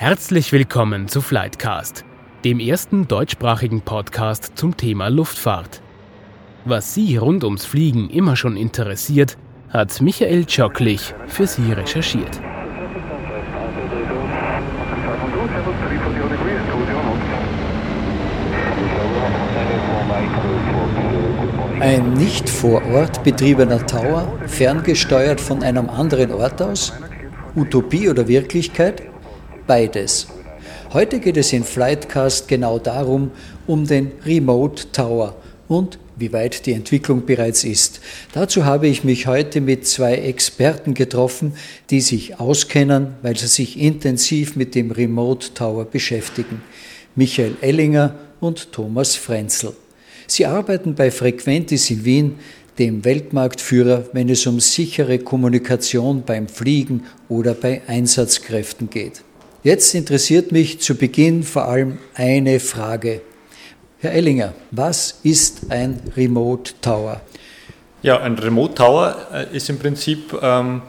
Herzlich willkommen zu Flightcast, dem ersten deutschsprachigen Podcast zum Thema Luftfahrt. Was Sie rund ums Fliegen immer schon interessiert, hat Michael Tschocklich für Sie recherchiert. Ein nicht vor Ort betriebener Tower, ferngesteuert von einem anderen Ort aus? Utopie oder Wirklichkeit? Beides. Heute geht es in Flightcast genau darum, um den Remote Tower und wie weit die Entwicklung bereits ist. Dazu habe ich mich heute mit zwei Experten getroffen, die sich auskennen, weil sie sich intensiv mit dem Remote Tower beschäftigen. Michael Ellinger und Thomas Frenzel. Sie arbeiten bei Frequentis in Wien, dem Weltmarktführer, wenn es um sichere Kommunikation beim Fliegen oder bei Einsatzkräften geht. Jetzt interessiert mich zu Beginn vor allem eine Frage. Herr Ellinger, was ist ein Remote Tower? Ja, ein Remote Tower äh, ist im Prinzip ähm,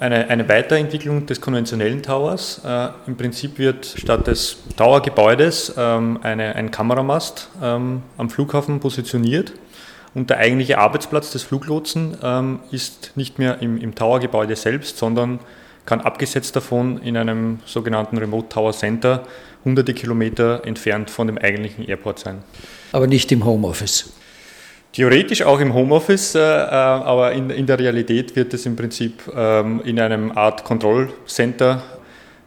eine, eine, Weiterentwicklung des konventionellen Towers. Äh, Im Prinzip wird statt des Towergebäudes ähm, eine, ein Kameramast ähm, am Flughafen positioniert und der eigentliche Arbeitsplatz des Fluglotsen ähm, ist nicht mehr im, im Towergebäude selbst, sondern kann abgesetzt davon in einem sogenannten Remote Tower Center hunderte Kilometer entfernt von dem eigentlichen Airport sein. Aber nicht im Homeoffice. Theoretisch auch im Homeoffice, äh, äh, aber in, in, der Realität wird es im Prinzip ähm, in einem Art Kontrollcenter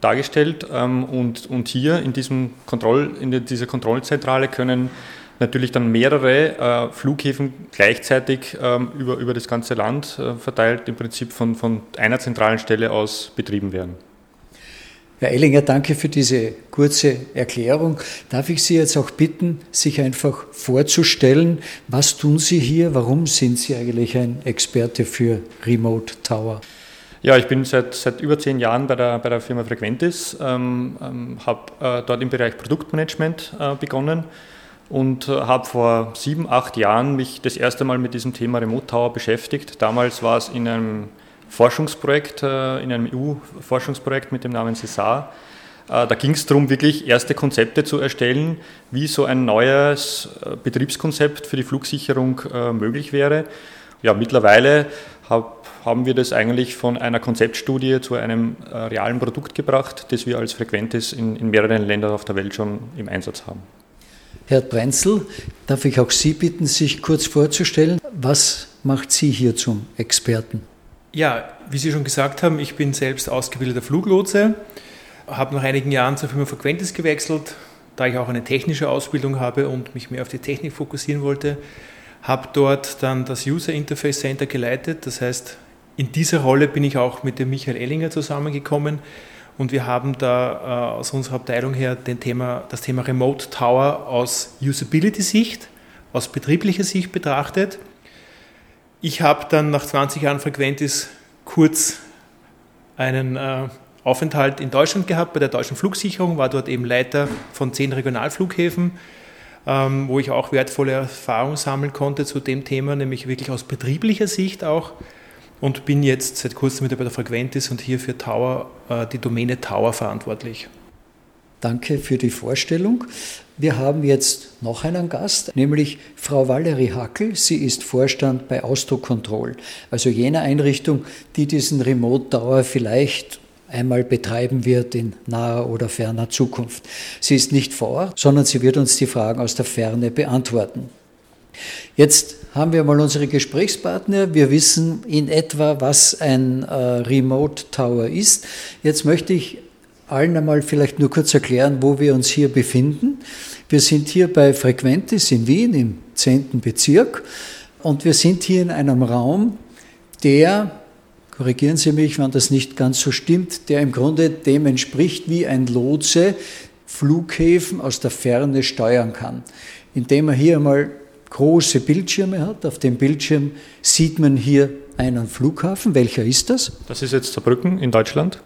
dargestellt. Ähm, und, und hier in, diesem Kontroll, in dieser Kontrollzentrale können natürlich dann mehrere äh, Flughäfen gleichzeitig ähm, über, über das ganze Land äh, verteilt im Prinzip von, von einer zentralen Stelle aus betrieben werden. Herr Ellinger, danke für diese kurze Erklärung. Darf ich Sie jetzt auch bitten, sich einfach vorzustellen, was tun Sie hier? Warum sind Sie eigentlich ein Experte für Remote Tower? Ja, ich bin seit, seit über zehn Jahren bei der, bei der Firma Frequentis, ähm, ähm, habe äh, dort im Bereich Produktmanagement äh, begonnen und äh, habe vor sieben, acht Jahren mich das erste Mal mit diesem Thema Remote Tower beschäftigt. Damals war es in einem Forschungsprojekt, äh, in einem EU-Forschungsprojekt mit dem Namen CESAR. Äh, da ging es darum, wirklich erste Konzepte zu erstellen, wie so ein neues Betriebskonzept für die Flugsicherung möglich wäre. Ja, mittlerweile hab, haben wir das eigentlich von einer Konzeptstudie zu einem realen Produkt gebracht, das wir als Frequentes in, in mehreren Ländern auf der Welt schon im Einsatz haben. Herr Brenzel, darf ich auch Sie bitten, sich kurz vorzustellen? Was macht Sie hier zum Experten? Ja, wie Sie schon gesagt haben, ich bin selbst ausgebildeter Fluglotse, habe nach einigen Jahren zur Firma Frequentis gewechselt, da ich auch eine technische Ausbildung habe und mich mehr auf die Technik fokussieren wollte. Habe dort dann das User Interface Center geleitet, das heißt, in dieser Rolle bin ich auch mit dem Michael Ellinger zusammengekommen, und wir haben da äh, aus unserer Abteilung her den Thema, das Thema Remote Tower aus Usability-Sicht, aus betrieblicher Sicht betrachtet. Ich habe dann nach 20 Jahren Frequentis kurz einen äh, Aufenthalt in Deutschland gehabt bei der deutschen Flugsicherung, war dort eben Leiter von zehn Regionalflughäfen, ähm, wo ich auch wertvolle Erfahrungen sammeln konnte zu dem Thema, nämlich wirklich aus betrieblicher Sicht auch und bin jetzt seit kurzem wieder bei der Frequentis und hier für Tower, äh, die Domäne Tower verantwortlich. Danke für die Vorstellung. Wir haben jetzt noch einen Gast, nämlich Frau Valerie Hackel. Sie ist Vorstand bei Austro Control, also jener Einrichtung, die diesen Remote Tower vielleicht einmal betreiben wird in naher oder ferner Zukunft. Sie ist nicht vor Ort, sondern sie wird uns die Fragen aus der Ferne beantworten. Jetzt haben wir mal unsere Gesprächspartner. Wir wissen in etwa, was ein äh, Remote Tower ist. Jetzt möchte ich allen einmal vielleicht nur kurz erklären, wo wir uns hier befinden. Wir sind hier bei Frequentis in Wien im 10. Bezirk und wir sind hier in einem Raum, der, korrigieren Sie mich, wenn das nicht ganz so stimmt, der im Grunde dem entspricht, wie ein Lotse Flughäfen aus der Ferne steuern kann, indem er hier einmal große Bildschirme hat. Auf dem Bildschirm sieht man hier einen Flughafen. Welcher ist das? Das ist jetzt Saarbrücken in Deutschland.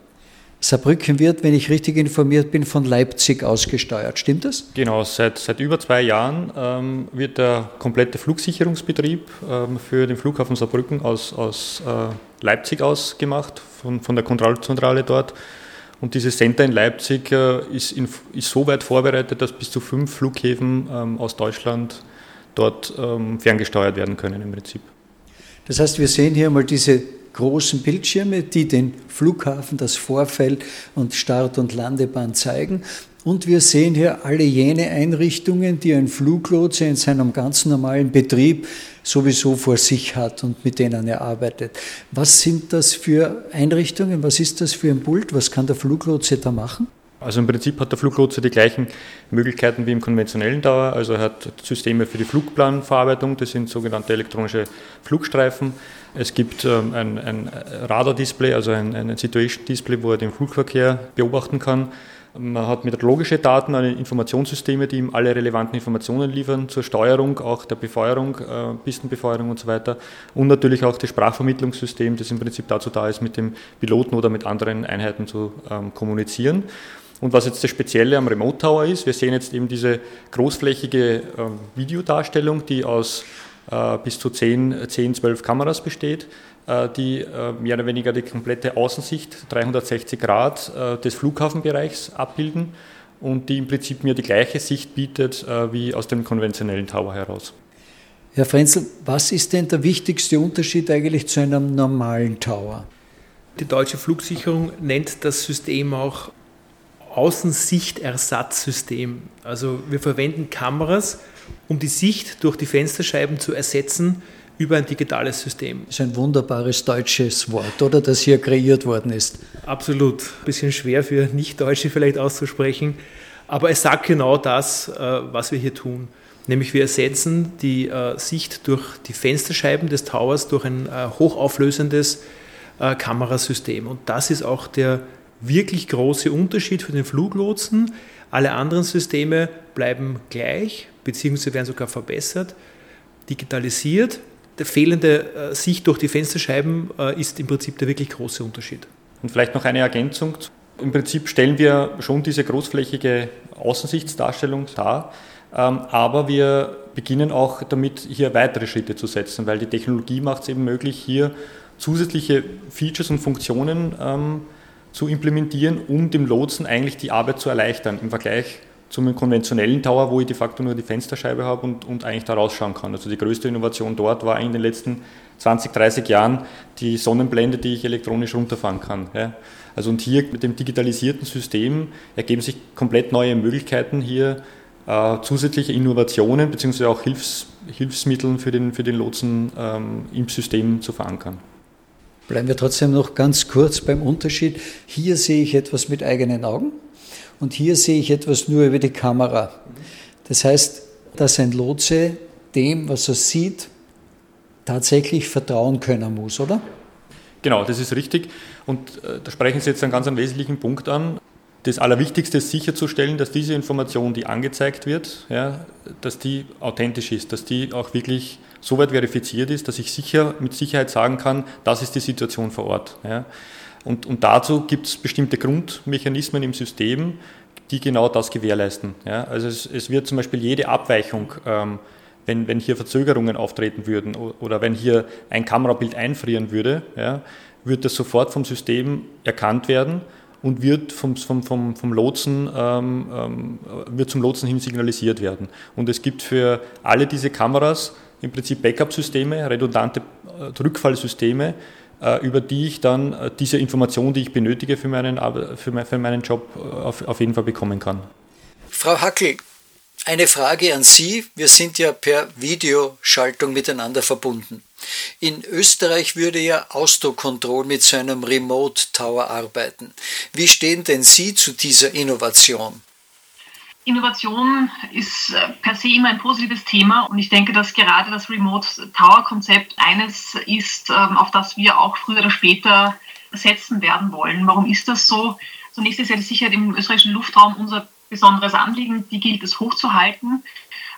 Saarbrücken wird, wenn ich richtig informiert bin, von Leipzig ausgesteuert. Stimmt das? Genau, seit, seit über zwei Jahren ähm, wird der komplette Flugsicherungsbetrieb ähm, für den Flughafen Saarbrücken aus, aus äh, Leipzig aus gemacht, von, von der Kontrollzentrale dort. Und dieses Center in Leipzig äh, ist, in, ist so weit vorbereitet, dass bis zu fünf Flughäfen ähm, aus Deutschland dort ähm, ferngesteuert werden können im Prinzip. Das heißt, wir sehen hier mal diese großen Bildschirme, die den Flughafen, das Vorfeld und Start- und Landebahn zeigen. Und wir sehen hier alle jene Einrichtungen, die ein Fluglotse in seinem ganz normalen Betrieb sowieso vor sich hat und mit denen er arbeitet. Was sind das für Einrichtungen? Was ist das für ein Pult? Was kann der Fluglotse da machen? Also im Prinzip hat der Fluglotse die gleichen Möglichkeiten wie im konventionellen Tower. Also er hat Systeme für die Flugplanverarbeitung, das sind sogenannte elektronische Flugstreifen. Es gibt ähm, ein, ein Radar-Display, also ein, ein Situation-Display, wo er den Flugverkehr beobachten kann. Man hat meteorologische Daten, Informationssysteme, die ihm alle relevanten Informationen liefern zur Steuerung, auch der Befeuerung, äh, Pistenbefeuerung und so weiter. Und natürlich auch das Sprachvermittlungssystem, das im Prinzip dazu da ist, mit dem Piloten oder mit anderen Einheiten zu ähm, kommunizieren. Und was jetzt das Spezielle am Remote Tower ist, wir sehen jetzt eben diese großflächige äh, Videodarstellung, die aus äh, bis zu 10, 10, 12 Kameras besteht, äh, die äh, mehr oder weniger die komplette Außensicht 360 Grad äh, des Flughafenbereichs abbilden und die im Prinzip mir die gleiche Sicht bietet äh, wie aus dem konventionellen Tower heraus. Herr Frenzel, was ist denn der wichtigste Unterschied eigentlich zu einem normalen Tower? Die deutsche Flugsicherung nennt das System auch Außensichtersatzzsystem. Also wir verwenden Kameras, um die Sicht durch die Fensterscheiben zu ersetzen über ein digitales System. Das ist ein wunderbares deutsches Wort, oder das hier kreiert worden ist. Absolut. Ein bisschen schwer für Nicht-Deutsche vielleicht auszusprechen, aber es sagt genau das, äh, was wir hier tun. Nämlich wir ersetzen die äh, Sicht durch die Fensterscheiben des Towers durch ein äh, hochauflösendes Kamerasystem. Und das ist auch der wirklich große Unterschied für den Fluglotsen. Alle anderen Systeme bleiben gleich, beziehungsweise werden sogar verbessert, digitalisiert. Der fehlende äh, Sicht durch die Fensterscheiben äh, ist im Prinzip der wirklich große Unterschied. Und vielleicht noch eine Ergänzung. Im Prinzip stellen wir schon diese großflächige Außensichtsdarstellung dar, ähm, aber wir beginnen auch damit, hier weitere Schritte zu setzen, weil die Technologie macht es eben möglich, hier zusätzliche Features und Funktionen ähm, zu implementieren, um dem Lotsen eigentlich die Arbeit zu erleichtern im Vergleich zum konventionellen Tower, wo ich de facto nur die Fensterscheibe habe und, und eigentlich da rausschauen kann. Also die größte Innovation dort war in den letzten 20, 30 Jahren die Sonnenblende, die ich elektronisch runterfahren kann. Ja. Also und hier mit dem digitalisierten System ergeben sich komplett neue Möglichkeiten, hier äh, zusätzliche Innovationen bzw. auch Hilfs, Hilfsmittel für den, für den Lotsen ähm, im System zu verankern. Bleiben wir trotzdem noch ganz kurz beim Unterschied. Hier sehe ich etwas mit eigenen Augen und hier sehe ich etwas nur über die Kamera. Das heißt, dass ein Lotse dem, was er sieht, tatsächlich vertrauen können muss, oder? Genau, das ist richtig. Und äh, da sprechen Sie jetzt einen ganz wesentlichen Punkt an. Das Allerwichtigste ist sicherzustellen, dass diese Information, die angezeigt wird, ja, dass die authentisch ist, dass die auch wirklich so weit verifiziert ist, dass ich sicher mit Sicherheit sagen kann, das ist die Situation vor Ort. Ja. Und, und dazu gibt es bestimmte Grundmechanismen im System, die genau das gewährleisten. Ja, also es, es, wird zum Beispiel jede Abweichung, ähm, wenn, wenn hier Verzögerungen auftreten würden oder wenn hier ein Kamerabild einfrieren würde, ja, wird das sofort vom System erkannt werden und wird vom, vom, vom, vom Lotsen, ähm, ähm, wird zum Lotsen hin signalisiert werden. Und es gibt für alle diese Kameras im Prinzip Backup-Systeme, redundante äh, Rückfallsysteme, äh, über die ich dann äh, diese Information, die ich benötige für meinen, für meinen Job, äh, auf, auf jeden Fall bekommen kann. Frau Hackel, eine Frage an Sie. Wir sind ja per Videoschaltung miteinander verbunden. In Österreich würde ja Ausdruckkontroll mit so einem Remote Tower arbeiten. Wie stehen denn Sie zu dieser Innovation? Innovation ist äh, per se immer ein positives Thema und ich denke, dass gerade das Remote Tower Konzept eines ist, ähm, auf das wir auch früher oder später setzen werden wollen. Warum ist das so? Zunächst ist ja die Sicherheit im österreichischen Luftraum unser besonderes Anliegen, die gilt es hochzuhalten.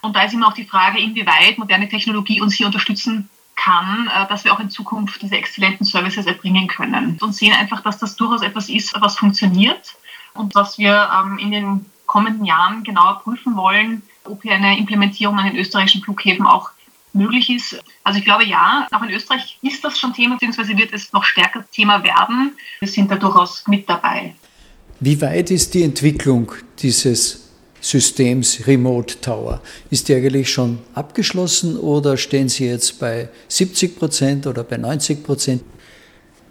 Und da ist immer auch die Frage, inwieweit moderne Technologie uns hier unterstützen kann, äh, dass wir auch in Zukunft diese exzellenten Services erbringen können. Und sehen einfach, dass das durchaus etwas ist, was funktioniert und was wir ähm, in den kommenden Jahren genauer prüfen wollen, ob hier eine Implementierung an den österreichischen Flughäfen auch möglich ist. Also ich glaube ja, auch in Österreich ist das schon Thema, beziehungsweise wird es noch stärker Thema werden. Wir sind da durchaus mit dabei. Wie weit ist die Entwicklung dieses Systems Remote Tower? Ist die eigentlich schon abgeschlossen oder stehen Sie jetzt bei 70 Prozent oder bei 90 Prozent?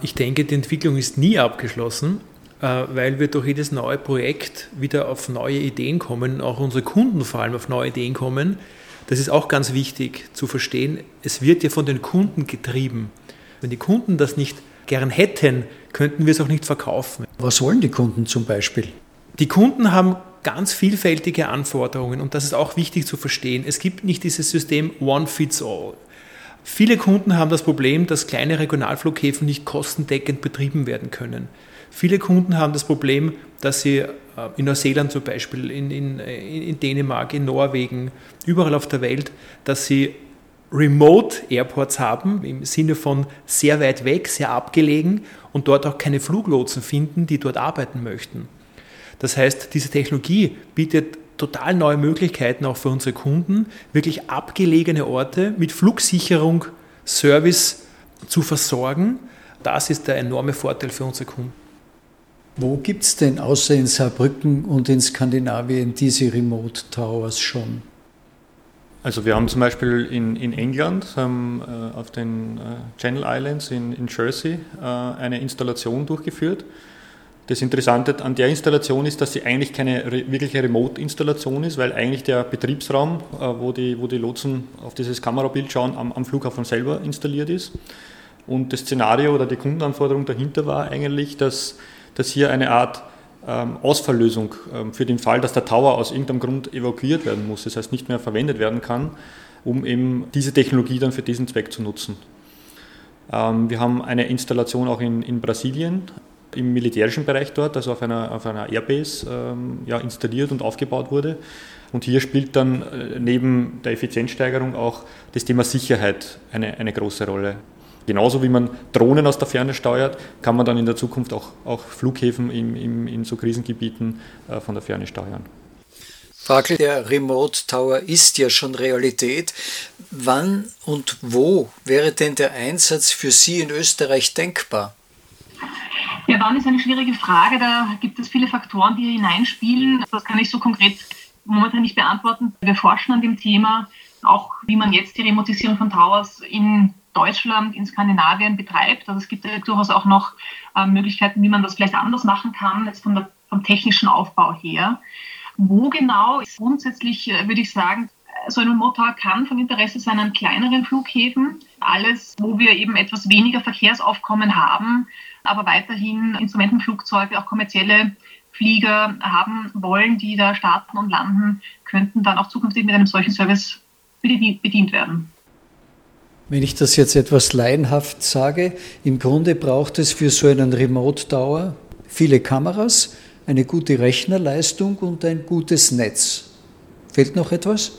Ich denke, die Entwicklung ist nie abgeschlossen, äh, weil wir durch jedes neue Projekt wieder auf neue Ideen kommen, auch unsere Kunden vor allem auf neue Ideen kommen. Das ist auch ganz wichtig zu verstehen. Es wird ja von den Kunden getrieben. Wenn die Kunden das nicht gern hätten, könnten wir es auch nicht verkaufen. Was wollen die Kunden zum Beispiel? Die Kunden haben ganz vielfältige Anforderungen und das ist auch wichtig zu verstehen. Es gibt nicht dieses System One Fits All. Viele Kunden haben das Problem, dass kleine Regionalflughäfen nicht kostendeckend betrieben werden können. Viele Kunden haben das Problem, dass sie äh, in Neuseeland zum Beispiel, in, in, in Dänemark, in Norwegen, überall auf der Welt, dass sie Remote Airports haben, im Sinne von sehr weit weg, sehr abgelegen und dort auch keine Fluglotsen finden, die dort arbeiten möchten. Das heißt, diese Technologie bietet total neue Möglichkeiten auch für unsere Kunden, wirklich abgelegene Orte mit Flugsicherung, Service zu versorgen. Das ist der enorme Vorteil für unsere Kunden. Wo gibt es denn außer in Saarbrücken und in Skandinavien diese Remote Towers schon? Also wir haben zum Beispiel in, in England ähm, äh, auf den äh, Channel Islands in, in Jersey äh, eine Installation durchgeführt. Das Interessante an der Installation ist, dass sie eigentlich keine re wirkliche Remote-Installation ist, weil eigentlich der Betriebsraum, äh, wo, die, wo die Lotsen auf dieses Kamerabild schauen, am, am Flughafen selber installiert ist. Und das Szenario oder die Kundenanforderung dahinter war eigentlich, dass, dass hier eine Art ähm, Ausfalllösung ähm, für den Fall, dass der Tower aus irgendeinem Grund evakuiert werden muss, das heißt nicht mehr verwendet werden kann, um eben diese Technologie dann für diesen Zweck zu nutzen. Ähm, wir haben eine Installation auch in, in Brasilien im militärischen Bereich dort, also auf einer, auf einer Airbase ja, installiert und aufgebaut wurde. Und hier spielt dann äh, neben der Effizienzsteigerung auch das Thema Sicherheit eine, eine große Rolle. Genauso wie man Drohnen aus der Ferne steuert, kann man dann in der Zukunft auch, auch Flughäfen im, im, in so Krisengebieten äh, von der Ferne steuern. Frage, der Remote Tower ist ja schon Realität. Wann und wo wäre denn der Einsatz für Sie in Österreich denkbar? Ja, wann ist eine schwierige Frage. Da gibt es viele Faktoren, die hineinspielen. Das kann ich so konkret momentan nicht beantworten. Wir forschen an dem Thema, auch wie man jetzt die Remotisierung von Towers in Deutschland, in Skandinavien betreibt. Also es gibt durchaus auch noch äh, Möglichkeiten, wie man das vielleicht anders machen kann, jetzt von der, vom technischen Aufbau her. Wo genau, grundsätzlich äh, würde ich sagen, so ein Motor kann von Interesse sein an kleineren Flughäfen. Alles, wo wir eben etwas weniger Verkehrsaufkommen haben, aber weiterhin Instrumentenflugzeuge, auch kommerzielle Flieger haben wollen, die da starten und landen, könnten dann auch zukünftig mit einem solchen Service bedient werden. Wenn ich das jetzt etwas laienhaft sage, im Grunde braucht es für so einen Remote Tower viele Kameras, eine gute Rechnerleistung und ein gutes Netz. Fehlt noch etwas?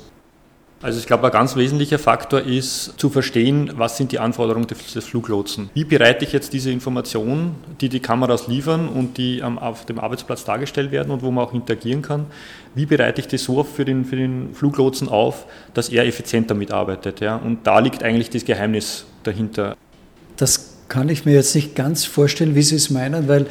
Also ich glaube, ein ganz wesentlicher Faktor ist zu verstehen, was sind die Anforderungen des, Fluglotsen. Wie bereite ich jetzt diese Informationen, die die Kameras liefern und die auf dem Arbeitsplatz dargestellt werden und wo man auch interagieren kann, wie bereite ich das so für den, für den Fluglotsen auf, dass er effizienter mitarbeitet. Ja? Und da liegt eigentlich das Geheimnis dahinter. Das kann ich mir jetzt nicht ganz vorstellen, wie Sie es meinen, weil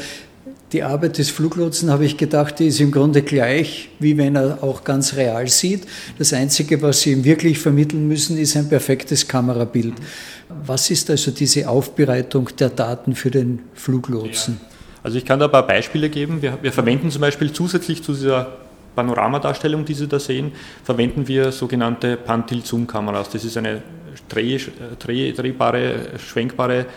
die Arbeit des Fluglotsen, habe ich gedacht, die ist im Grunde gleich, wie wenn er auch ganz real sieht. Das Einzige, was Sie ihm wirklich vermitteln müssen, ist ein perfektes Kamerabild. Was ist also diese Aufbereitung der Daten für den Fluglotsen? Also ich kann da ein paar Beispiele geben. Wir, wir verwenden zum Beispiel zusätzlich zu dieser Panoramadarstellung, die Sie da sehen, verwenden wir sogenannte Pantil-Zoom-Kameras. Das ist eine dreh, dreh, drehbare, schwenkbare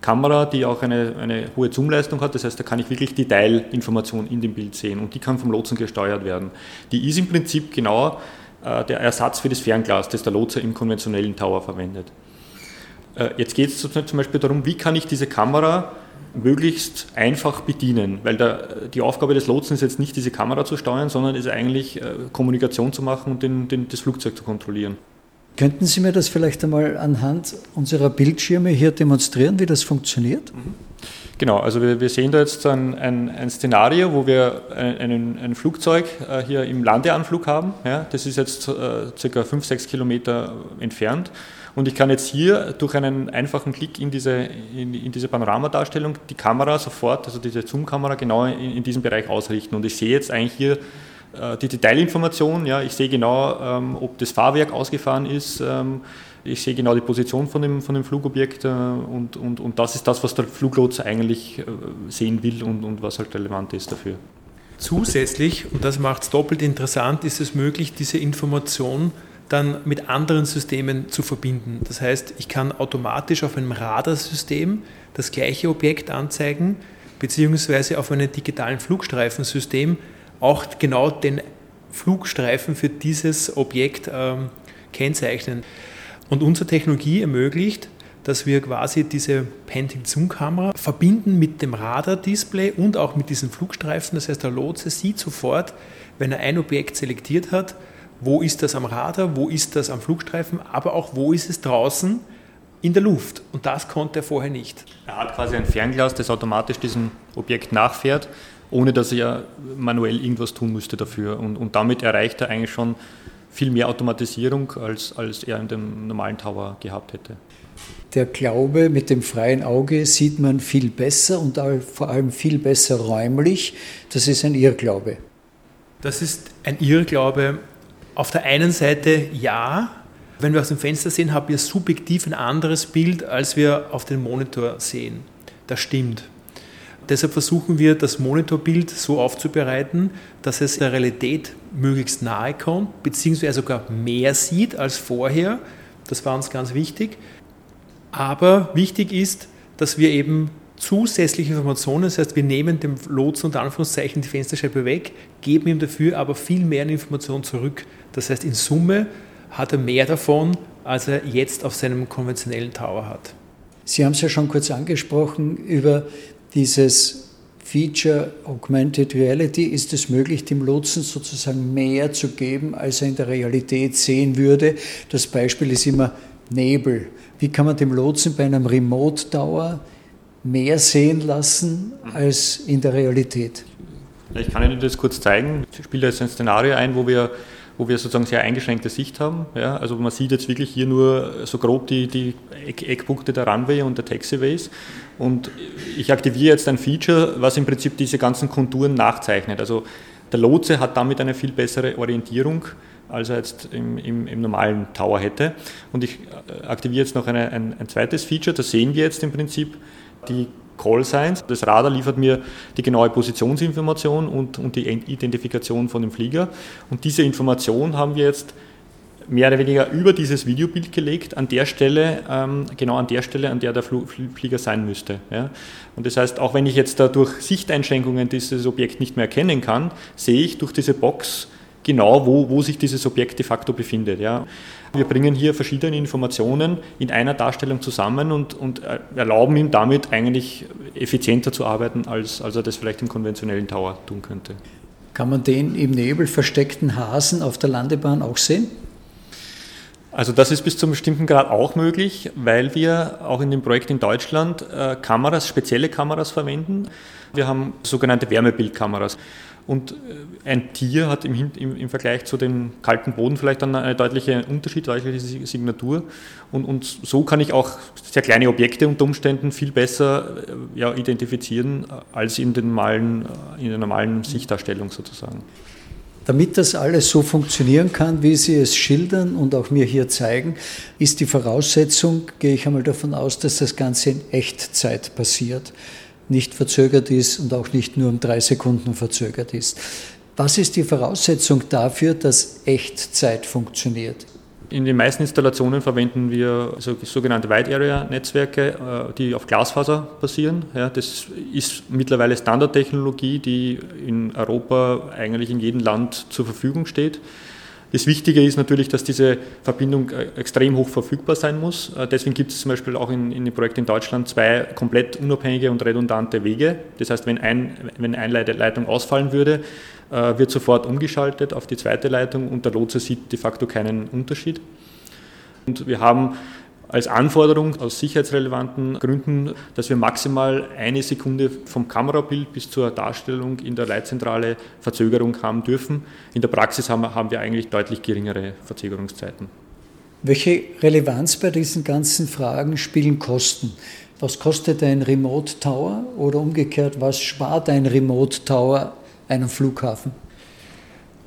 Kamera, die auch eine, eine hohe Zoomleistung hat. Das heißt, da kann ich wirklich Detailinformationen in dem Bild sehen und die kann vom Lotsen gesteuert werden. Die ist im Prinzip genau äh, der Ersatz für das Fernglas, das der Lotse im konventionellen Tower verwendet. Äh, jetzt geht es zum Beispiel darum, wie kann ich diese Kamera möglichst einfach bedienen, weil der, die Aufgabe des Lotsen ist jetzt nicht diese Kamera zu steuern, sondern ist eigentlich äh, Kommunikation zu machen und den, den, das Flugzeug zu kontrollieren. Könnten Sie mir das vielleicht einmal anhand unserer Bildschirme hier demonstrieren, wie das funktioniert? Mhm. Genau, also wir, wir, sehen da jetzt ein, ein, ein Szenario, wo wir ein, ein Flugzeug äh, hier im Landeanflug haben. Ja, das ist jetzt äh, circa 5, 6 Kilometer entfernt Und ich kann jetzt hier durch einen einfachen Klick in diese, in, in diese Panoramadarstellung die Kamera sofort, also diese Zoom-Kamera genau in, in diesem Bereich ausrichten. Und ich sehe jetzt eigentlich hier die Detailinformation, ja, ich sehe genau, ähm, ob das Fahrwerk ausgefahren ist, ähm, ich sehe genau die Position von dem, von dem Flugobjekt äh, und, und, und das ist das, was der Fluglotse eigentlich äh, sehen will und, und was halt relevant ist dafür. Zusätzlich, und das macht es doppelt interessant, ist es möglich, diese Information dann mit anderen Systemen zu verbinden. Das heißt, ich kann automatisch auf einem Radarsystem das gleiche Objekt anzeigen, beziehungsweise auf einem digitalen Flugstreifensystem auch genau den Flugstreifen für dieses Objekt ähm, kennzeichnen. Und unsere Technologie ermöglicht, dass wir quasi diese Painting-Zoom-Kamera verbinden mit dem Radar-Display und auch mit diesen Flugstreifen. Das heißt, der Lotse sieht sofort, wenn er ein Objekt selektiert hat, wo ist das am Radar, wo ist das am Flugstreifen, aber auch wo ist es draußen in der Luft. Und das konnte er vorher nicht. Er hat quasi ein Fernglas, das automatisch diesem Objekt nachfährt, ohne dass er manuell irgendwas tun müsste dafür. Und, und damit erreicht er eigentlich schon viel mehr Automatisierung, als, als er in dem normalen Tower gehabt hätte. Der Glaube, mit dem freien Auge sieht man viel besser und vor allem viel besser räumlich. Das ist ein Irrglaube. Das ist ein Irrglaube. Auf der einen Seite ja. Wenn wir aus dem Fenster sehen, haben wir subjektiv ein anderes Bild, als wir auf dem Monitor sehen. Das stimmt. Deshalb versuchen wir, das Monitorbild so aufzubereiten, dass es der Realität möglichst nahe kommt, beziehungsweise sogar mehr sieht als vorher. Das war uns ganz wichtig. Aber wichtig ist, dass wir eben zusätzliche Informationen, das heißt, wir nehmen dem Lotsen unter Anführungszeichen die Fensterscheibe weg, geben ihm dafür aber viel mehr Informationen zurück. Das heißt, in Summe hat er mehr davon, als er jetzt auf seinem konventionellen Tower hat. Sie haben es ja schon kurz angesprochen, über dieses Feature Augmented Reality ist es möglich, dem Lotsen sozusagen mehr zu geben, als er in der Realität sehen würde. Das Beispiel ist immer Nebel. Wie kann man dem Lotsen bei einem Remote Tower mehr sehen lassen als in der Realität? Ich kann Ihnen das kurz zeigen. Ich spiele jetzt ein Szenario ein, wo wir wo wir sozusagen sehr eingeschränkte Sicht haben. Ja, also man sieht jetzt wirklich hier nur so grob die, die Eckpunkte der Runway und der Taxiways. Und ich aktiviere jetzt ein Feature, was im Prinzip diese ganzen Konturen nachzeichnet. Also der Lotse hat damit eine viel bessere Orientierung, als er jetzt im, im, im normalen Tower hätte. Und ich äh, aktiviere jetzt noch eine, ein, ein zweites Feature, da sehen wir jetzt im Prinzip die Call Signs. Das Radar liefert mir die genaue Positionsinformation und, und die Identifikation von dem Flieger. Und diese Information haben wir jetzt mehr oder weniger über dieses Videobild gelegt, an der Stelle, ähm, genau an der Stelle, an der der Flieger sein müsste. Ja. Und das heißt, auch wenn ich jetzt da durch Sichteinschränkungen dieses Objekt nicht mehr erkennen kann, sehe ich durch diese Box genau, wo, wo sich dieses Objekt de facto befindet. Ja. Wir bringen hier verschiedene Informationen in einer Darstellung zusammen und, und erlauben ihm damit eigentlich effizienter zu arbeiten, als, als er das vielleicht im konventionellen Tower tun könnte. Kann man den im Nebel versteckten Hasen auf der Landebahn auch sehen? Also das ist bis zu einem bestimmten Grad auch möglich, weil wir auch in dem Projekt in Deutschland äh, Kameras, spezielle Kameras verwenden. Wir haben sogenannte Wärmebildkameras. Und äh, ein Tier hat im, im, im, Vergleich zu dem kalten Boden vielleicht dann einen deutlichen Unterschied, deutliche Signatur. Und, und, so kann ich auch sehr kleine Objekte unter Umständen viel besser äh, ja, identifizieren als in, den normalen, äh, in der normalen Sichtdarstellung sozusagen. Damit das alles so funktionieren kann, wie Sie es schildern und auch mir hier zeigen, ist die Voraussetzung, gehe ich einmal davon aus, dass das Ganze in Echtzeit passiert nicht verzögert ist und auch nicht nur um drei Sekunden verzögert ist. Was ist die Voraussetzung dafür, dass Echtzeit funktioniert? In den meisten Installationen verwenden wir sogenannte Wide Area Netzwerke, äh, die auf Glasfaser basieren. Das ist mittlerweile Standardtechnologie, die in Europa eigentlich in jedem Land zur Verfügung steht. Das Wichtige ist natürlich, dass diese Verbindung äh, extrem hoch verfügbar sein muss. Äh, deswegen gibt es zum Beispiel auch in, in dem Projekt in Deutschland zwei komplett unabhängige und redundante Wege. Das heißt, wenn, ein, wenn eine Leitung ausfallen würde, äh, wird sofort umgeschaltet auf die zweite Leitung und der Lotse sieht de facto keinen Unterschied. Und wir haben als Anforderung aus sicherheitsrelevanten Gründen, dass wir maximal eine Sekunde vom Kamerabild bis zur Darstellung in der Leitzentrale Verzögerung haben dürfen. In der Praxis haben, wir eigentlich deutlich geringere Verzögerungszeiten. Welche Relevanz bei diesen ganzen Fragen spielen Kosten? Was kostet ein Remote Tower oder umgekehrt, was spart ein Remote Tower einem Flughafen?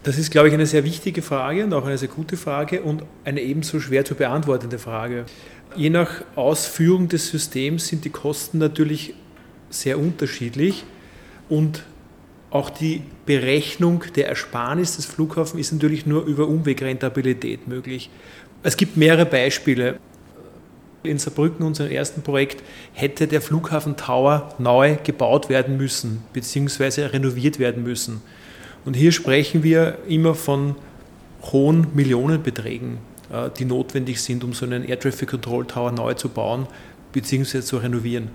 Das ist, glaube ich, eine sehr wichtige Frage und auch eine sehr gute Frage und eine ebenso schwer zu beantwortende Frage. Je nach Ausführung des Systems sind die Kosten natürlich sehr unterschiedlich und auch die Berechnung der Ersparnis des Flughafens ist natürlich nur über Umwegrentabilität möglich. Es gibt mehrere Beispiele. In Saarbrücken, unserem ersten Projekt, hätte der Flughafen Tower neu gebaut werden müssen, beziehungsweise renoviert werden müssen. Und hier sprechen wir immer von hohen Millionenbeträgen, äh, die notwendig sind, um so einen Air Traffic Control Tower neu zu bauen bzw. zu renovieren.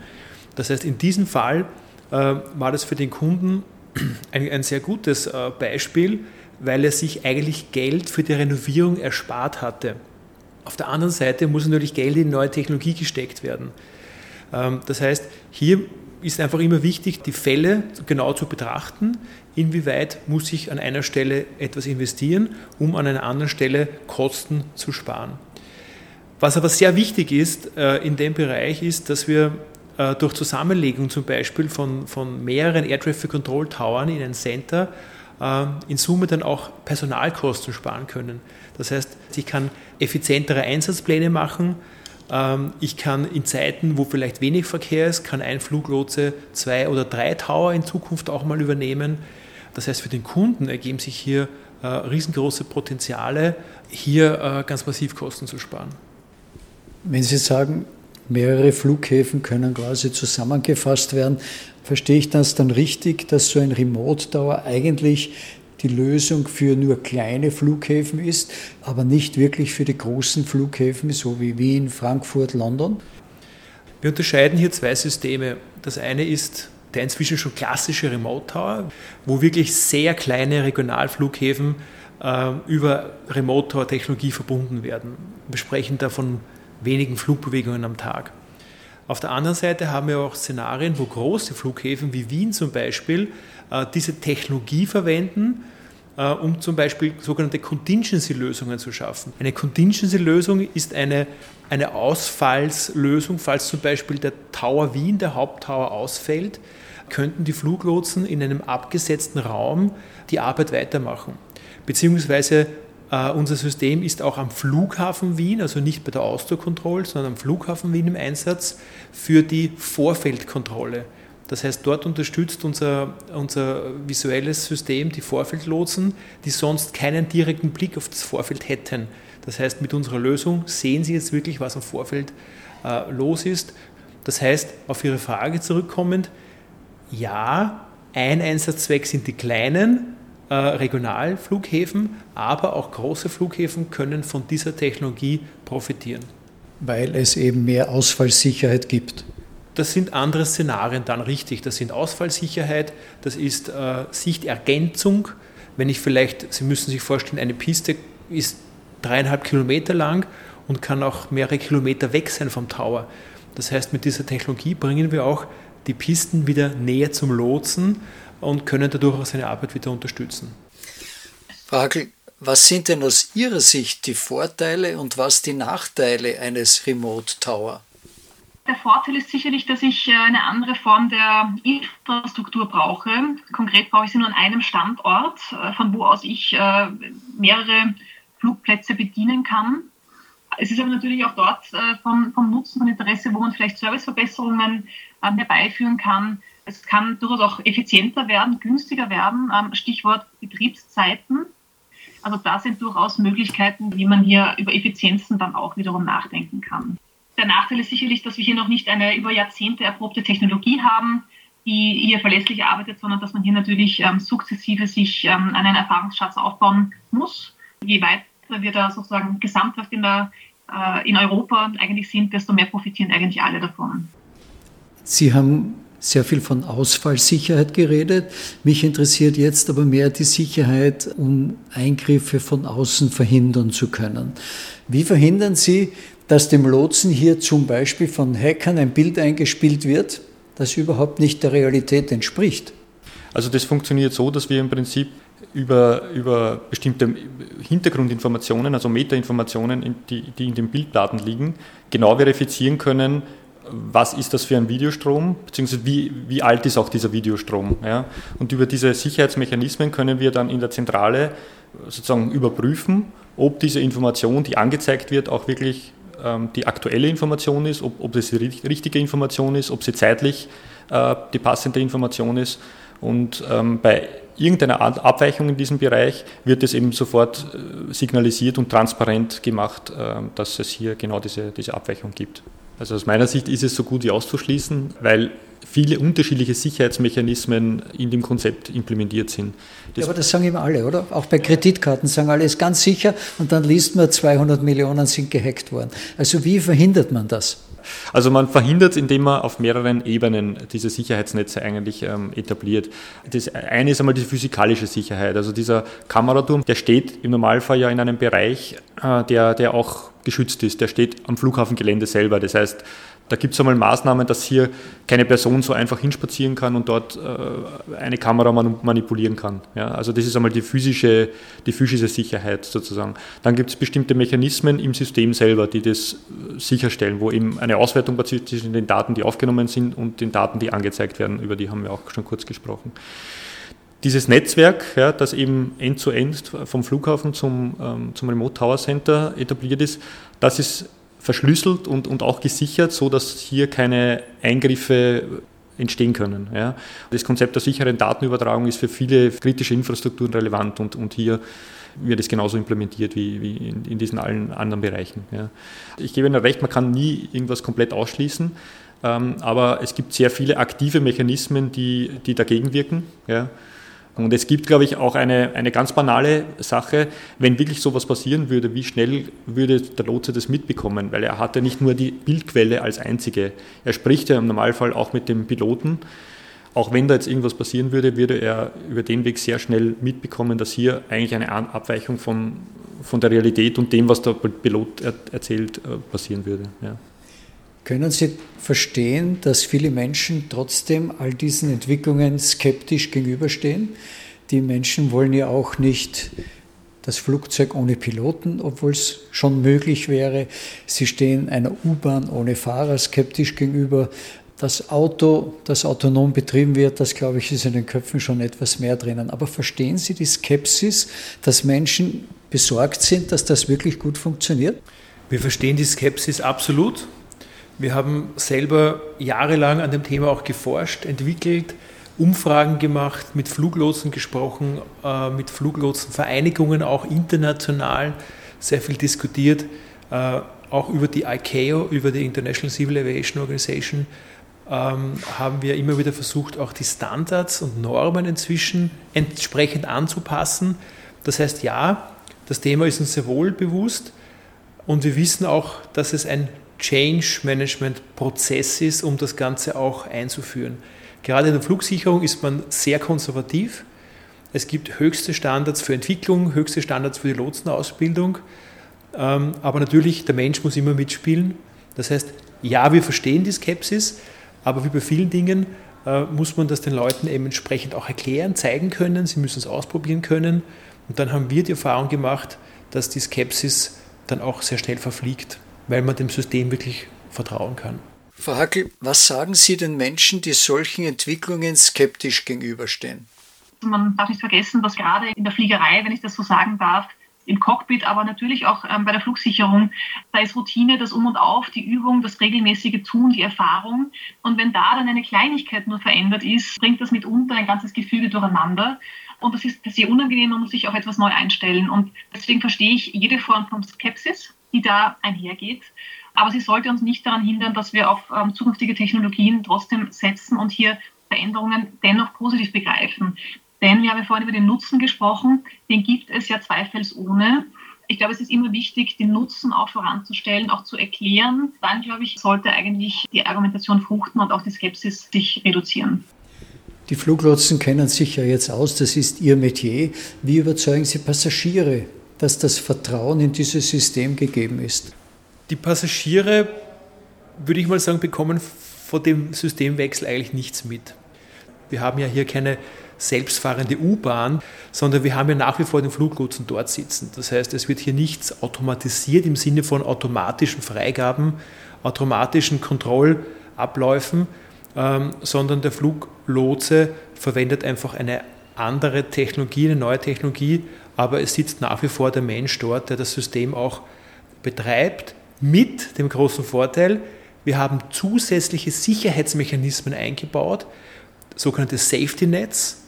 Das heißt, in diesem Fall äh, war das für den Kunden ein, ein sehr gutes äh, Beispiel, weil er sich eigentlich Geld für die Renovierung erspart hatte. Auf der anderen Seite muss natürlich Geld in neue Technologie gesteckt werden. Ähm, das heißt, hier ist einfach immer wichtig, die Fälle genau zu betrachten, inwieweit muss ich an einer Stelle etwas investieren, um an einer anderen Stelle Kosten zu sparen. Was aber sehr wichtig ist äh, in dem Bereich ist, dass wir äh, durch Zusammenlegung zum Beispiel von, von mehreren Air Traffic Control Towern in ein Center äh, in Summe dann auch Personalkosten sparen können. Das heißt, ich kann effizientere Einsatzpläne machen, ich kann in Zeiten, wo vielleicht wenig Verkehr ist, kann ein Fluglotse zwei oder drei Tower in Zukunft auch mal übernehmen. Das heißt, für den Kunden ergeben sich hier äh, riesengroße Potenziale, hier äh, ganz massiv Kosten zu sparen. Wenn Sie sagen, mehrere Flughäfen können quasi zusammengefasst werden, verstehe ich das dann richtig, dass so ein Remote Tower eigentlich die Lösung für nur kleine Flughäfen ist, aber nicht wirklich für die großen Flughäfen, so wie Wien, Frankfurt, London? Wir unterscheiden hier zwei Systeme. Das eine ist der inzwischen schon klassische Remote Tower, wo wirklich sehr kleine Regionalflughäfen äh, über Remote Tower Technologie verbunden werden. Wir sprechen da von wenigen Flugbewegungen am Tag. Auf der anderen Seite haben wir auch Szenarien, wo große Flughäfen wie Wien zum Beispiel äh, diese Technologie verwenden, äh, um zum Beispiel sogenannte Contingency-Lösungen zu schaffen. Eine Contingency-Lösung ist eine, eine Ausfallslösung, falls zum Beispiel der Tower Wien, der Haupttower, ausfällt, könnten die Fluglotsen in einem abgesetzten Raum die Arbeit weitermachen. Beziehungsweise Uh, unser System ist auch am Flughafen Wien, also nicht bei der Outdoor Control, sondern am Flughafen Wien im Einsatz für die Vorfeldkontrolle. Das heißt, dort unterstützt unser, unser visuelles System die Vorfeldlotsen, die sonst keinen direkten Blick auf das Vorfeld hätten. Das heißt, mit unserer Lösung sehen Sie jetzt wirklich, was am Vorfeld uh, los ist. Das heißt, auf Ihre Frage zurückkommend, ja, ein Einsatzzweck sind die kleinen, äh, Regionalflughäfen, aber auch große Flughäfen können von dieser Technologie profitieren. Weil es eben mehr Ausfallsicherheit gibt. Das sind andere Szenarien dann richtig. Das sind Ausfallsicherheit, das ist äh, Sichtergänzung. Wenn ich vielleicht, Sie müssen sich vorstellen, eine Piste ist dreieinhalb Kilometer lang und kann auch mehrere Kilometer weg sein vom Tower. Das heißt, mit dieser Technologie bringen wir auch die Pisten wieder näher zum Lotsen und können dadurch auch seine Arbeit wieder unterstützen. Fragel, was sind denn aus Ihrer Sicht die Vorteile und was die Nachteile eines Remote Tower? Der Vorteil ist sicherlich, dass ich äh, eine andere Form der Infrastruktur brauche. Konkret brauche ich sie nur an einem Standort, äh, von wo aus ich äh, mehrere Flugplätze bedienen kann. Es ist aber natürlich auch dort vom, vom Nutzen und Interesse, wo man vielleicht Serviceverbesserungen herbeiführen kann, es kann durchaus auch effizienter werden, günstiger werden. Ähm, Stichwort Betriebszeiten. Also da sind durchaus Möglichkeiten, wie man hier über Effizienzen dann auch wiederum nachdenken kann. Der Nachteil ist sicherlich, dass wir hier noch nicht eine über Jahrzehnte erprobte Technologie haben, die hier verlässlich arbeitet, sondern dass man hier natürlich ähm, sukzessive sich ähm, einen Erfahrungsschatz aufbauen muss. Je weiter wir da sozusagen gesamthaft in, der, äh, in Europa eigentlich sind, desto mehr profitieren eigentlich alle davon. Sie haben sehr viel von Ausfallsicherheit geredet. Mich interessiert jetzt aber mehr die Sicherheit, um Eingriffe von außen verhindern zu können. Wie verhindern Sie, dass dem Lotsen hier zum Beispiel von Hackern ein Bild eingespielt wird, das überhaupt nicht der Realität entspricht? Also das funktioniert so, dass wir im Prinzip über, über bestimmte Hintergrundinformationen, also Metainformationen, die, die in den Bilddaten liegen, genau verifizieren können, was ist das für ein Videostrom, beziehungsweise wie, wie alt ist auch dieser Videostrom. Ja? Und über diese Sicherheitsmechanismen können wir dann in der Zentrale sozusagen überprüfen, ob diese Information, die angezeigt wird, auch wirklich ähm, die aktuelle Information ist, ob, ob das die richtige Information ist, ob sie zeitlich äh, die passende Information ist. Und ähm, bei irgendeiner Abweichung in diesem Bereich wird es eben sofort äh, signalisiert und transparent gemacht, äh, dass es hier genau diese, diese Abweichung gibt. Also aus meiner Sicht ist es so gut wie auszuschließen, weil viele unterschiedliche Sicherheitsmechanismen in dem Konzept implementiert sind. Das ja, aber das sagen immer alle, oder? Auch bei Kreditkarten sagen alle, ist ganz sicher und dann liest man, 200 Millionen sind gehackt worden. Also wie verhindert man das? Also man verhindert es, indem man auf mehreren Ebenen diese Sicherheitsnetze eigentlich ähm, etabliert. Das eine ist einmal die physikalische Sicherheit. Also dieser Kameraturm, der steht im Normalfall ja in einem Bereich, äh, der, der auch geschützt ist. Der steht am Flughafengelände selber. Das heißt, da gibt es einmal Maßnahmen, dass hier keine Person so einfach hinspazieren kann und dort äh, eine Kamera manipulieren kann. Ja, also das ist einmal die physische, die physische Sicherheit sozusagen. Dann gibt es bestimmte Mechanismen im System selber, die das äh, sicherstellen, wo eben eine Auswertung passiert zwischen den Daten, die aufgenommen sind und den Daten, die angezeigt werden. Über die haben wir auch schon kurz gesprochen. Dieses Netzwerk, ja, das eben end-zu-end -end vom Flughafen zum, ähm, zum Remote Tower Center etabliert ist, das ist verschlüsselt und, und auch gesichert, so dass hier keine Eingriffe entstehen können. Ja. Das Konzept der sicheren Datenübertragung ist für viele kritische Infrastrukturen relevant und, und hier wird es genauso implementiert wie, wie in, in, diesen allen anderen Bereichen. Ja. Ich gebe Ihnen recht, man kann nie irgendwas komplett ausschließen, ähm, aber es gibt sehr viele aktive Mechanismen, die, die dagegen wirken. Ja. Und es gibt, glaube ich, auch eine, eine ganz banale Sache, wenn wirklich sowas passieren würde, wie schnell würde der Lotse das mitbekommen? Weil er hat ja nicht nur die Bildquelle als einzige. Er spricht ja im Normalfall auch mit dem Piloten. Auch wenn da jetzt irgendwas passieren würde, würde er über den Weg sehr schnell mitbekommen, dass hier eigentlich eine Abweichung von, von der Realität und dem, was der Pilot erzählt, äh, passieren würde. Ja. Können Sie verstehen, dass viele Menschen trotzdem all diesen Entwicklungen skeptisch gegenüberstehen? Die Menschen wollen ja auch nicht das Flugzeug ohne Piloten, obwohl es schon möglich wäre. Sie stehen einer U-Bahn ohne Fahrer skeptisch gegenüber. Das Auto, das autonom betrieben wird, das glaube ich, ist in den Köpfen schon etwas mehr drinnen. Aber verstehen Sie die Skepsis, dass Menschen besorgt sind, dass das wirklich gut funktioniert? Wir verstehen die Skepsis absolut. Wir haben selber jahrelang an dem Thema auch geforscht, entwickelt, Umfragen gemacht, mit Fluglotsen gesprochen, äh, mit Fluglotsenvereinigungen auch international sehr viel diskutiert, äh, auch über die ICAO, über die International Civil Aviation Organization, ähm, haben wir immer wieder versucht, auch die Standards und Normen inzwischen entsprechend anzupassen. Das heißt, ja, das Thema ist uns sehr wohl bewusst und wir wissen auch, dass es ein Change Management Prozess ist, um das Ganze auch einzuführen. Gerade in der Flugsicherung ist man sehr konservativ. Es gibt höchste Standards für Entwicklung, höchste Standards für die Lotsenausbildung. Ähm, aber natürlich, der Mensch muss immer mitspielen. Das heißt, ja, wir verstehen die Skepsis, aber wie bei vielen Dingen äh, muss man das den Leuten eben entsprechend auch erklären, zeigen können. Sie müssen es ausprobieren können. Und dann haben wir die Erfahrung gemacht, dass die Skepsis dann auch sehr schnell verfliegt weil man dem System wirklich vertrauen kann. Frau Hackel, was sagen Sie den Menschen, die solchen Entwicklungen skeptisch gegenüberstehen? Man darf nicht vergessen, dass gerade in der Fliegerei, wenn ich das so sagen darf, im Cockpit, aber natürlich auch ähm, bei der Flugsicherung, da ist Routine, das Um und Auf, die Übung, das regelmäßige Tun, die Erfahrung. Und wenn da dann eine Kleinigkeit nur verändert ist, bringt das mitunter ein ganzes Gefüge durcheinander. Und das ist sehr unangenehm, man muss sich auf etwas neu einstellen. Und deswegen verstehe ich jede Form von Skepsis die da einhergeht. Aber sie sollte uns nicht daran hindern, dass wir auf ähm, zukünftige Technologien trotzdem setzen und hier Veränderungen dennoch positiv begreifen. Denn wir haben ja vorhin über den Nutzen gesprochen, den gibt es ja zweifelsohne. Ich glaube, es ist immer wichtig, den Nutzen auch voranzustellen, auch zu erklären. Dann, glaube ich, sollte eigentlich die Argumentation fruchten und auch die Skepsis sich reduzieren. Die Fluglotsen kennen sich ja jetzt aus, das ist ihr Metier. Wie überzeugen Sie Passagiere dass das Vertrauen in dieses System gegeben ist. Die Passagiere, würde ich mal sagen, bekommen vor dem Systemwechsel eigentlich nichts mit. Wir haben ja hier keine selbstfahrende U-Bahn, sondern wir haben ja nach wie vor den Fluglotsen dort sitzen. Das heißt, es wird hier nichts automatisiert im Sinne von automatischen Freigaben, automatischen Kontrollabläufen, ähm, sondern der Fluglotse verwendet einfach eine andere Technologie, eine neue Technologie, aber es sitzt nach wie vor der Mensch dort, der das System auch betreibt, mit dem großen Vorteil, wir haben zusätzliche Sicherheitsmechanismen eingebaut, sogenannte Safety Nets,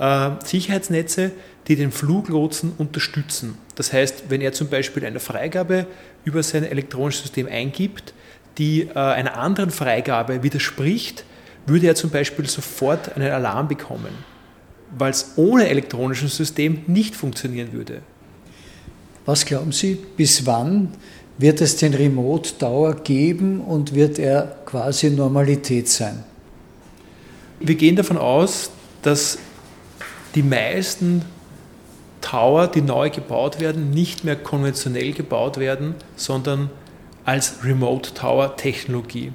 äh, Sicherheitsnetze, die den Fluglotsen unterstützen. Das heißt, wenn er zum Beispiel eine Freigabe über sein elektronisches System eingibt, die äh, einer anderen Freigabe widerspricht, würde er zum Beispiel sofort einen Alarm bekommen, weil es ohne elektronisches System nicht funktionieren würde. Was glauben Sie, bis wann wird es den Remote Tower geben und wird er quasi Normalität sein? Wir gehen davon aus, dass die meisten Tower, die neu gebaut werden, nicht mehr konventionell gebaut werden, sondern als Remote Tower Technologie.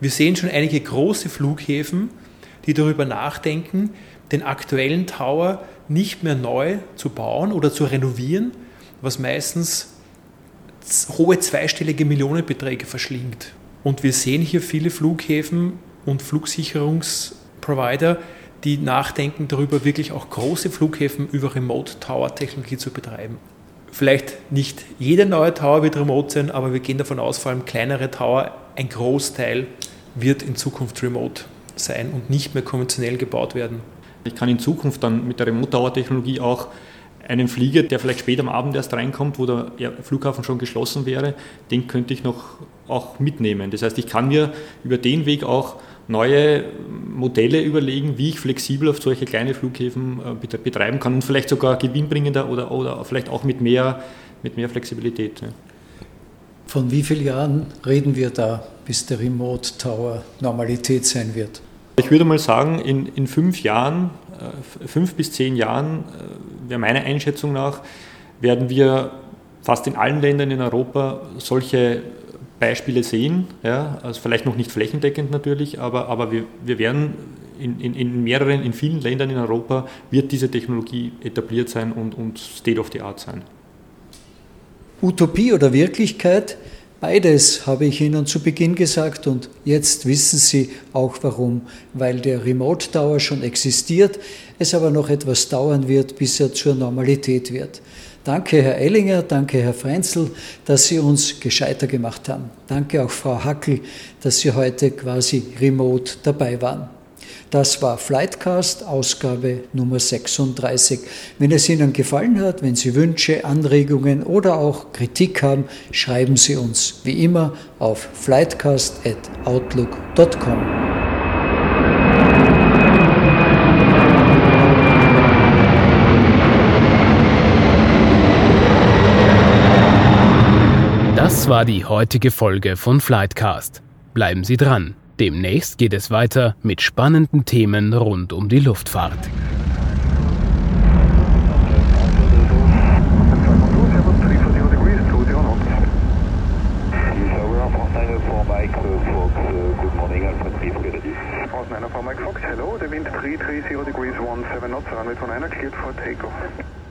Wir sehen schon einige große Flughäfen, die darüber nachdenken, den aktuellen Tower nicht mehr neu zu bauen oder zu renovieren, was meistens hohe zweistellige Millionenbeträge verschlingt. Und wir sehen hier viele Flughäfen und Flugsicherungsprovider, die nachdenken darüber, wirklich auch große Flughäfen über Remote Tower Technologie zu betreiben. Vielleicht nicht jeder neue Tower wird remote sein, aber wir gehen davon aus, vor allem kleinere Tower, ein Großteil wird in Zukunft remote sein und nicht mehr konventionell gebaut werden. Ich kann in Zukunft dann mit der Remote Tower Technologie auch einen Flieger, der vielleicht spät am Abend erst reinkommt, wo der Flughafen schon geschlossen wäre, den könnte ich noch auch mitnehmen. Das heißt, ich kann mir über den Weg auch neue Modelle überlegen, wie ich flexibel auf solche kleine Flughäfen äh, betreiben kann und vielleicht sogar gewinnbringender oder, oder vielleicht auch mit mehr, mit mehr Flexibilität. Von wie vielen Jahren reden wir da, bis der Remote Tower Normalität sein wird? Ich würde mal sagen, in, in fünf Jahren, äh, fünf bis zehn Jahren, äh, wäre meiner Einschätzung nach, werden wir fast in allen Ländern in Europa solche Beispiele sehen. Ja, also vielleicht noch nicht flächendeckend natürlich, aber, aber wir, wir werden in, in, in mehreren, in vielen Ländern in Europa wird diese Technologie etabliert sein und, und State of the Art sein. Utopie oder Wirklichkeit? Beides habe ich Ihnen zu Beginn gesagt und jetzt wissen Sie auch warum. Weil der Remote Tower schon existiert, es aber noch etwas dauern wird, bis er zur Normalität wird. Danke, Herr Ellinger, danke, Herr Frenzel, dass Sie uns gescheiter gemacht haben. Danke auch, Frau Hackel, dass Sie heute quasi remote dabei waren. Das war Flightcast, Ausgabe Nummer 36. Wenn es Ihnen gefallen hat, wenn Sie Wünsche, Anregungen oder auch Kritik haben, schreiben Sie uns wie immer auf flightcast.outlook.com. Das war die heutige Folge von Flightcast. Bleiben Sie dran. Demnächst geht es weiter mit spannenden Themen rund um die Luftfahrt. Mike Fox, hello, the wind 330 degrees 17 knots, runway 29 cleared for takeoff.